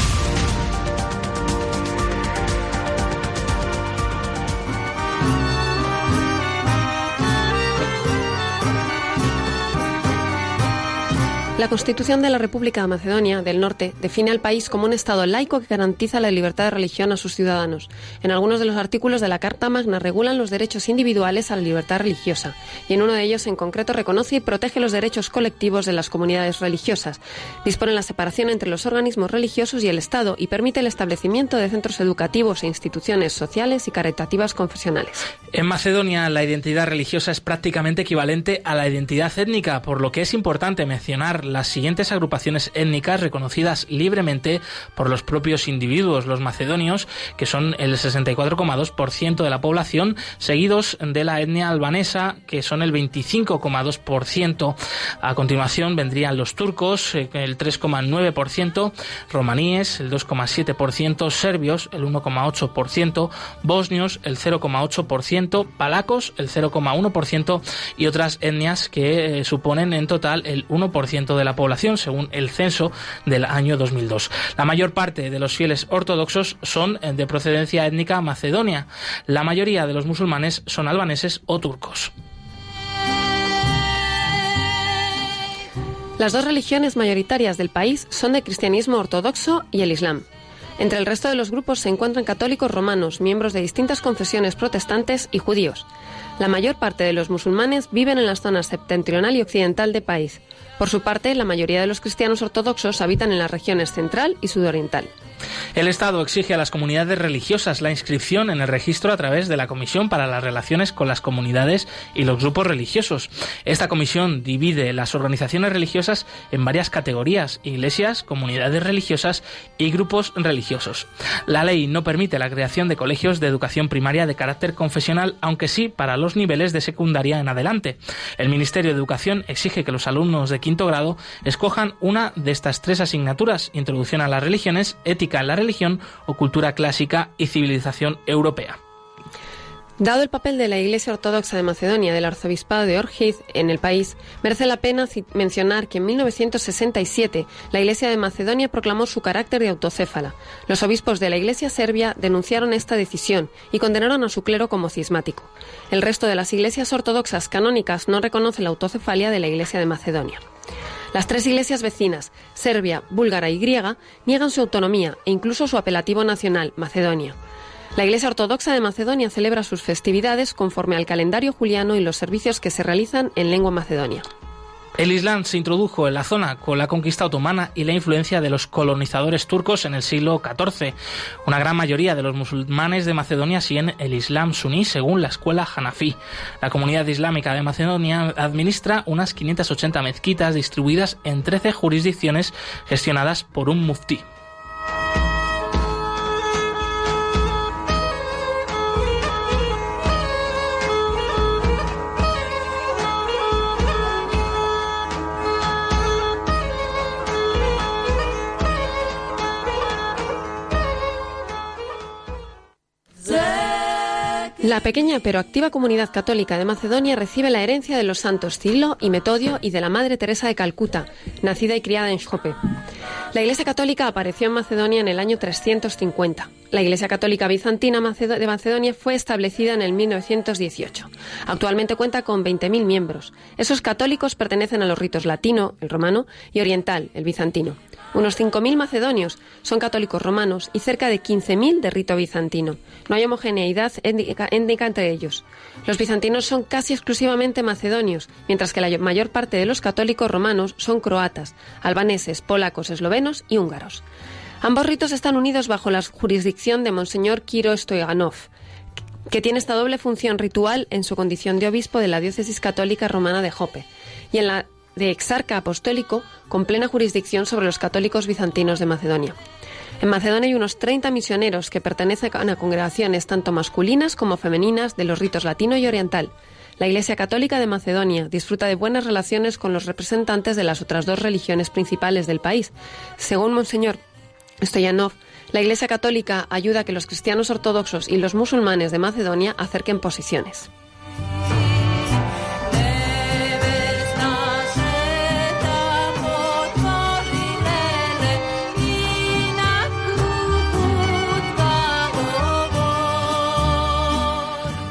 La Constitución de la República de Macedonia del Norte define al país como un Estado laico que garantiza la libertad de religión a sus ciudadanos. En algunos de los artículos de la Carta Magna regulan los derechos individuales a la libertad religiosa, y en uno de ellos en concreto reconoce y protege los derechos colectivos de las comunidades religiosas. Dispone la separación entre los organismos religiosos y el Estado y permite el establecimiento de centros educativos e instituciones sociales y caritativas confesionales. En Macedonia la identidad religiosa es prácticamente equivalente a la identidad étnica, por lo que es importante mencionar las siguientes agrupaciones étnicas reconocidas libremente por los propios individuos, los macedonios, que son el 64,2% de la población, seguidos de la etnia albanesa, que son el 25,2%. A continuación vendrían los turcos, eh, el 3,9%, romaníes, el 2,7%, serbios, el 1,8%, bosnios, el 0,8%, palacos, el 0,1% y otras etnias que eh, suponen en total el 1% de la población, según el censo del año 2002. La mayor parte de los fieles ortodoxos son eh, de procedencia étnica macedonia. La mayoría de los musulmanes son albaneses o turcos. Las dos religiones mayoritarias del país son de cristianismo ortodoxo y el islam. Entre el resto de los grupos se encuentran católicos romanos, miembros de distintas confesiones protestantes y judíos. La mayor parte de los musulmanes viven en las zonas septentrional y occidental del país. Por su parte, la mayoría de los cristianos ortodoxos habitan en las regiones central y sudoriental. El Estado exige a las comunidades religiosas la inscripción en el registro a través de la Comisión para las Relaciones con las Comunidades y los Grupos Religiosos. Esta comisión divide las organizaciones religiosas en varias categorías, iglesias, comunidades religiosas y grupos religiosos. La ley no permite la creación de colegios de educación primaria de carácter confesional, aunque sí para los niveles de secundaria en adelante. El Ministerio de Educación exige que los alumnos de quinto grado escojan una de estas tres asignaturas, introducción a las religiones, ética la religión o cultura clásica y civilización europea. Dado el papel de la Iglesia Ortodoxa de Macedonia del Arzobispado de Orgiz en el país, merece la pena mencionar que en 1967 la Iglesia de Macedonia proclamó su carácter de autocéfala. Los obispos de la Iglesia serbia denunciaron esta decisión y condenaron a su clero como cismático. El resto de las iglesias ortodoxas canónicas no reconocen la autocefalia de la Iglesia de Macedonia. Las tres iglesias vecinas, serbia, búlgara y griega, niegan su autonomía e incluso su apelativo nacional, Macedonia. La Iglesia Ortodoxa de Macedonia celebra sus festividades conforme al calendario juliano y los servicios que se realizan en lengua macedonia. El Islam se introdujo en la zona con la conquista otomana y la influencia de los colonizadores turcos en el siglo XIV. Una gran mayoría de los musulmanes de Macedonia siguen el Islam suní según la escuela Hanafi. La comunidad islámica de Macedonia administra unas 580 mezquitas distribuidas en 13 jurisdicciones gestionadas por un muftí. La pequeña pero activa comunidad católica de Macedonia recibe la herencia de los santos Cirilo y Metodio y de la Madre Teresa de Calcuta, nacida y criada en Shkope. La Iglesia Católica apareció en Macedonia en el año 350. La Iglesia Católica Bizantina de Macedonia fue establecida en el 1918. Actualmente cuenta con 20.000 miembros. Esos católicos pertenecen a los ritos latino, el romano, y oriental, el bizantino. Unos 5.000 macedonios son católicos romanos y cerca de 15.000 de rito bizantino. No hay homogeneidad étnica, entre ellos. Los bizantinos son casi exclusivamente macedonios, mientras que la mayor parte de los católicos romanos son croatas, albaneses, polacos, eslovenos y húngaros. Ambos ritos están unidos bajo la jurisdicción de Monseñor Kiro Stoiganov, que tiene esta doble función ritual en su condición de obispo de la diócesis católica romana de Jope y en la de exarca apostólico con plena jurisdicción sobre los católicos bizantinos de Macedonia. En Macedonia hay unos 30 misioneros que pertenecen a congregaciones tanto masculinas como femeninas de los ritos latino y oriental. La Iglesia Católica de Macedonia disfruta de buenas relaciones con los representantes de las otras dos religiones principales del país. Según Monseñor Stoyanov, la Iglesia Católica ayuda a que los cristianos ortodoxos y los musulmanes de Macedonia acerquen posiciones.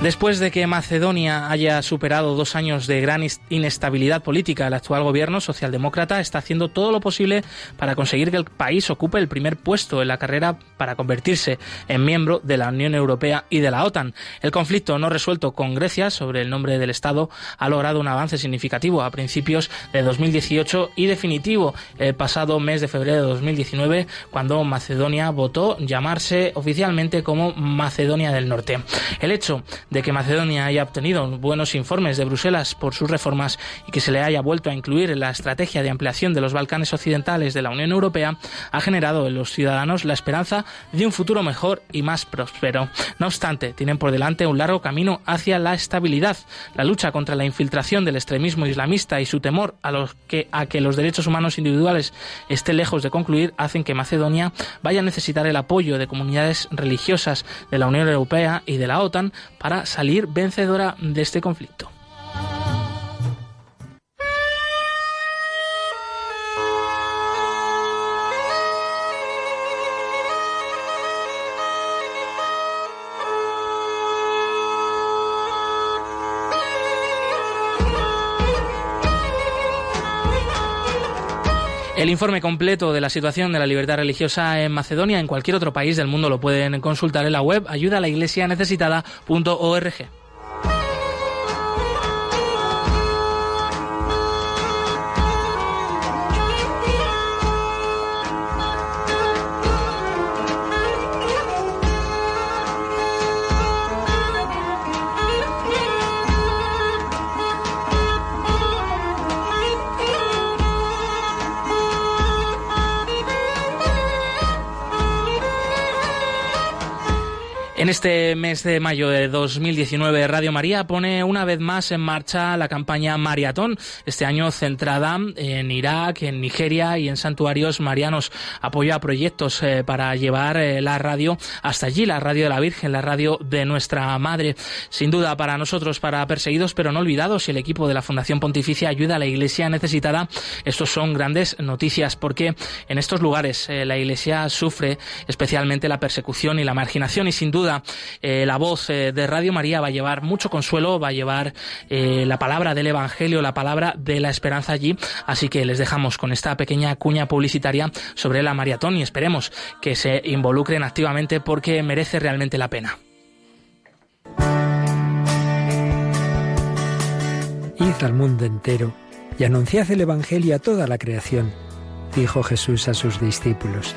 Después de que Macedonia haya superado dos años de gran inestabilidad política, el actual gobierno socialdemócrata está haciendo todo lo posible para conseguir que el país ocupe el primer puesto en la carrera para convertirse en miembro de la Unión Europea y de la OTAN. El conflicto no resuelto con Grecia sobre el nombre del Estado ha logrado un avance significativo a principios de 2018 y definitivo el pasado mes de febrero de 2019 cuando Macedonia votó llamarse oficialmente como Macedonia del Norte. El hecho de que Macedonia haya obtenido buenos informes de Bruselas por sus reformas y que se le haya vuelto a incluir en la estrategia de ampliación de los Balcanes occidentales de la Unión Europea ha generado en los ciudadanos la esperanza de un futuro mejor y más próspero. No obstante, tienen por delante un largo camino hacia la estabilidad. La lucha contra la infiltración del extremismo islamista y su temor a, los que, a que los derechos humanos individuales estén lejos de concluir hacen que Macedonia vaya a necesitar el apoyo de comunidades religiosas de la Unión Europea y de la OTAN para salir vencedora de este conflicto. Informe completo de la situación de la libertad religiosa en Macedonia. En cualquier otro país del mundo lo pueden consultar en la web ayuda este mes de mayo de 2019, Radio María pone una vez más en marcha la campaña Maratón, este año centrada en Irak, en Nigeria y en santuarios marianos. Apoya a proyectos eh, para llevar eh, la radio hasta allí, la radio de la Virgen, la radio de nuestra Madre. Sin duda, para nosotros, para perseguidos pero no olvidados, y el equipo de la Fundación Pontificia ayuda a la Iglesia necesitada, estos son grandes noticias porque en estos lugares eh, la Iglesia sufre especialmente la persecución y la marginación y sin duda eh, la voz eh, de Radio María va a llevar mucho consuelo, va a llevar eh, la palabra del Evangelio, la palabra de la esperanza allí. Así que les dejamos con esta pequeña cuña publicitaria sobre la maratón y esperemos que se involucren activamente porque merece realmente la pena. Id al mundo entero y anunciad el Evangelio a toda la creación, dijo Jesús a sus discípulos.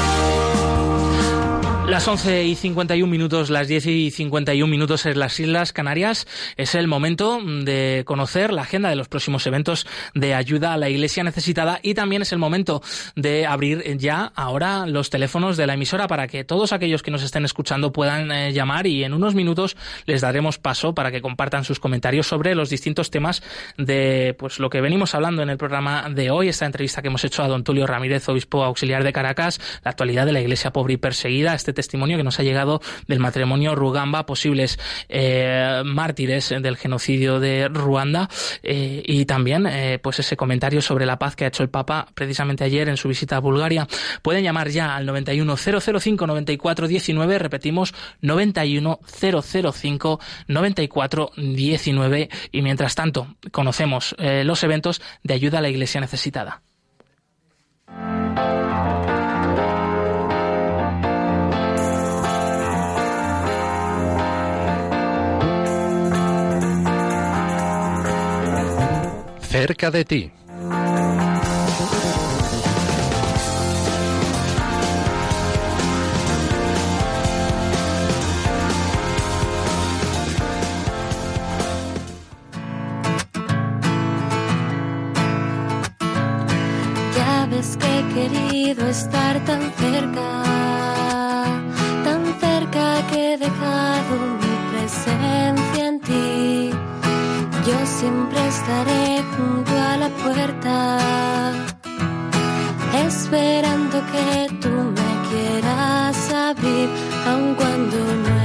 Las 11 y 51 minutos, las 10 y 51 minutos en las Islas Canarias. Es el momento de conocer la agenda de los próximos eventos de ayuda a la Iglesia necesitada y también es el momento de abrir ya ahora los teléfonos de la emisora para que todos aquellos que nos estén escuchando puedan eh, llamar y en unos minutos les daremos paso para que compartan sus comentarios sobre los distintos temas de pues lo que venimos hablando en el programa de hoy, esta entrevista que hemos hecho a don Tulio Ramírez, obispo auxiliar de Caracas, la actualidad de la Iglesia pobre y perseguida, este testimonio que nos ha llegado del matrimonio Rugamba, posibles eh, mártires del genocidio de Ruanda, eh, y también eh, pues ese comentario sobre la paz que ha hecho el Papa precisamente ayer en su visita a Bulgaria. Pueden llamar ya al 91005 9419, repetimos 91005 9419 y mientras tanto conocemos los eventos de ayuda a la Iglesia necesitada. Cerca de ti. Ya ves que he querido estar tan cerca, yo siempre estaré junto a la puerta, esperando que tú me quieras abrir, aun cuando no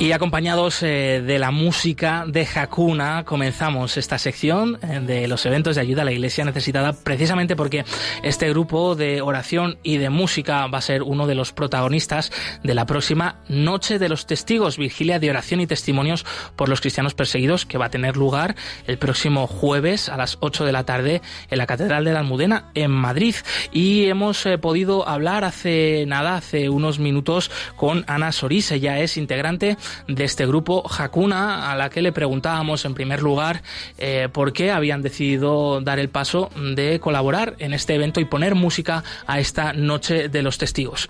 y acompañados eh, de la música de Hakuna, comenzamos esta sección eh, de los eventos de ayuda a la iglesia necesitada, precisamente porque este grupo de oración y de música va a ser uno de los protagonistas de la próxima Noche de los Testigos, vigilia de oración y testimonios por los cristianos perseguidos, que va a tener lugar el próximo jueves a las 8 de la tarde en la Catedral de la Almudena, en Madrid. Y hemos eh, podido hablar hace nada, hace unos minutos, con Ana Sorís, ella es integrante de este grupo, Hakuna, a la que le preguntábamos en primer lugar eh, por qué habían decidido dar el paso de colaborar en este evento y poner música a esta Noche de los Testigos.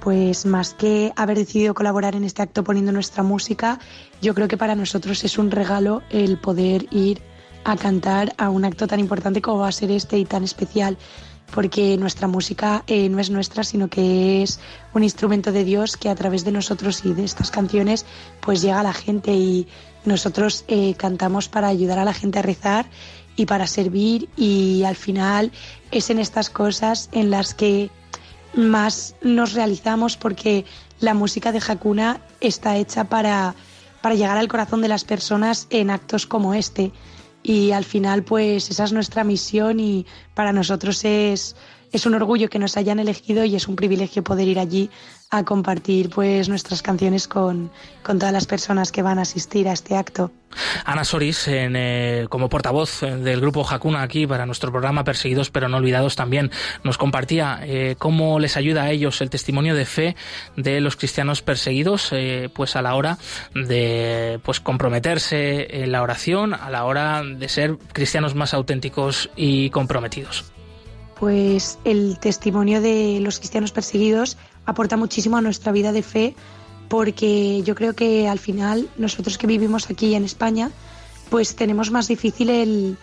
pues más que haber decidido colaborar en este acto poniendo nuestra música, yo creo que para nosotros es un regalo el poder ir a cantar a un acto tan importante como va a ser este y tan especial, porque nuestra música eh, no es nuestra, sino que es un instrumento de Dios que a través de nosotros y de estas canciones pues llega a la gente y nosotros eh, cantamos para ayudar a la gente a rezar y para servir y al final es en estas cosas en las que más nos realizamos porque la música de Hakuna está hecha para, para llegar al corazón de las personas en actos como este. Y al final, pues esa es nuestra misión y para nosotros es, es un orgullo que nos hayan elegido y es un privilegio poder ir allí a compartir pues nuestras canciones con, todas las personas que van a asistir a este acto. Ana Soris, eh, como portavoz del grupo Hakuna aquí para nuestro programa Perseguidos pero no olvidados también, nos compartía eh, cómo les ayuda a ellos el testimonio de fe de los cristianos perseguidos eh, pues a la hora de pues comprometerse en la oración, a la hora de ser cristianos más auténticos y comprometidos. Pues el testimonio de los cristianos perseguidos aporta muchísimo a nuestra vida de fe porque yo creo que al final nosotros que vivimos aquí en España pues tenemos más difícil el,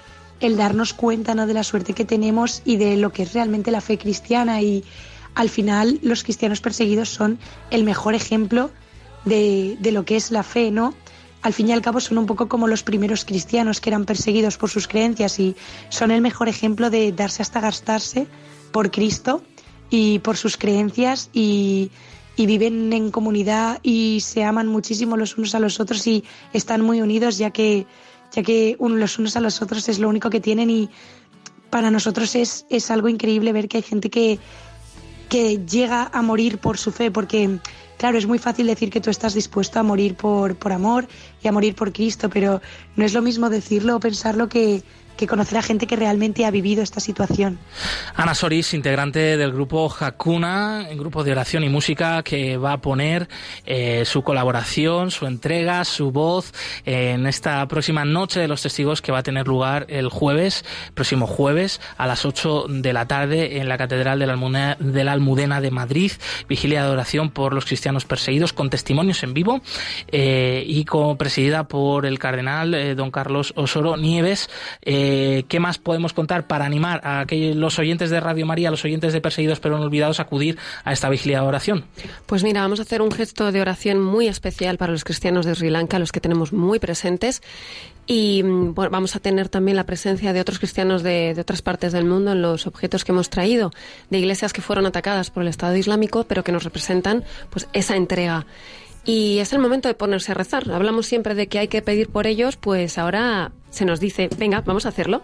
darnos cuenta ¿no? de la suerte que tenemos y de lo que es realmente la fe cristiana y al final los cristianos perseguidos son el mejor ejemplo de, de lo que es la fe, ¿no? Al fin y al cabo son un poco como los primeros cristianos que eran perseguidos por sus creencias y son el mejor ejemplo de darse hasta gastarse por Cristo y por sus creencias y, viven en comunidad y se aman muchísimo los unos a los otros y están muy unidos ya que, ya que los unos a los otros es lo único que tienen y para nosotros es, es algo increíble ver que hay gente que, que llega a morir por su fe, porque claro, es muy fácil decir que tú estás dispuesto a morir por, por amor y a morir por Cristo, pero no es lo mismo decirlo o pensarlo que, que conocer a gente que realmente ha vivido esta situación. Ana Soris, integrante del grupo Hakuna, grupo de oración y música que va a poner eh, su colaboración, su entrega, su voz en esta próxima noche de los testigos que va a tener lugar el jueves, próximo jueves, a las 8 de la tarde en la Catedral de la Almudena de, Madrid, vigilia de oración por los cristianos perseguidos con testimonios en vivo eh, y como presidida por el cardenal eh, don Carlos Osoro Nieves. Eh, ¿Qué más podemos contar para animar a los oyentes de Radio María, los oyentes de Perseguidos pero no olvidados, a acudir a esta vigilia de oración? Pues mira, vamos a hacer un gesto de oración muy especial para los cristianos de Sri Lanka, los que tenemos muy presentes. Y mm, vamos a tener también la presencia de otros cristianos de, de, otras partes del mundo en los objetos que hemos traído, de iglesias que fueron atacadas por el Estado Islámico, pero que nos representan pues esa entrega. Y es el momento de ponerse a rezar. Hablamos siempre de que hay que pedir por ellos, pues ahora se nos dice, venga, vamos a hacerlo.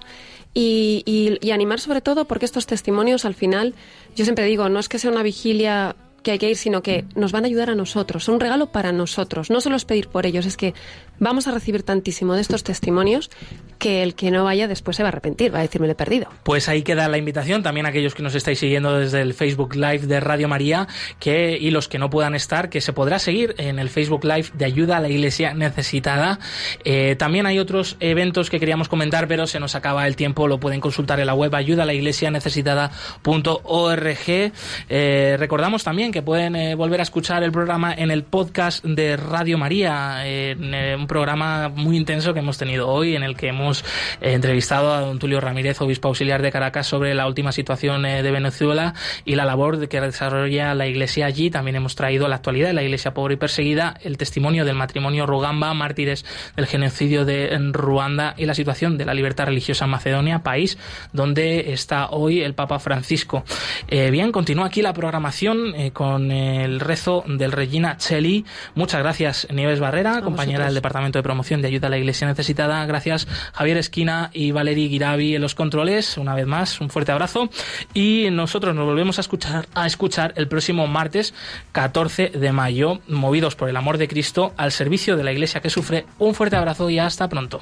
Y, y, animar sobre todo porque estos testimonios al final, yo siempre digo, no es que sea una vigilia que hay que ir, sino que nos van a ayudar a nosotros. Son un regalo para nosotros. No solo es pedir por ellos, es que vamos a recibir tantísimo de estos testimonios que el que no vaya después se va a arrepentir, va a decirme le he perdido. Pues ahí queda la invitación también a aquellos que nos estáis siguiendo desde el Facebook Live de Radio María que, y los que no puedan estar, que se podrá seguir en el Facebook Live de ayuda a la iglesia necesitada. Eh, también hay otros eventos que queríamos comentar, pero se nos acaba el tiempo, lo pueden consultar en la web ayuda a la iglesia necesitada.org. Eh, recordamos también que pueden eh, volver a escuchar el programa en el podcast de Radio María, eh, un programa muy intenso que hemos tenido hoy, en el que hemos eh, entrevistado a don Tulio Ramírez, obispo auxiliar de Caracas, sobre la última situación de Venezuela y la labor que desarrolla la Iglesia allí. También hemos traído la actualidad de la Iglesia pobre y perseguida, el testimonio del matrimonio Rugamba, mártires del genocidio de Ruanda y la situación de la libertad religiosa en Macedonia, país donde está hoy el Papa Francisco. bien, continúa aquí la programación con con el rezo del Regina Cheli. Muchas gracias, Nieves Barrera, compañera del Departamento de Promoción de Ayuda a la Iglesia Necesitada. Gracias, Javier Esquina y Valery Giravi en los controles. Una vez más, un fuerte abrazo. Y nosotros nos volvemos a escuchar, a escuchar el próximo martes 14 de mayo, movidos por el amor de Cristo, al servicio de la Iglesia que sufre. Un fuerte abrazo y hasta pronto.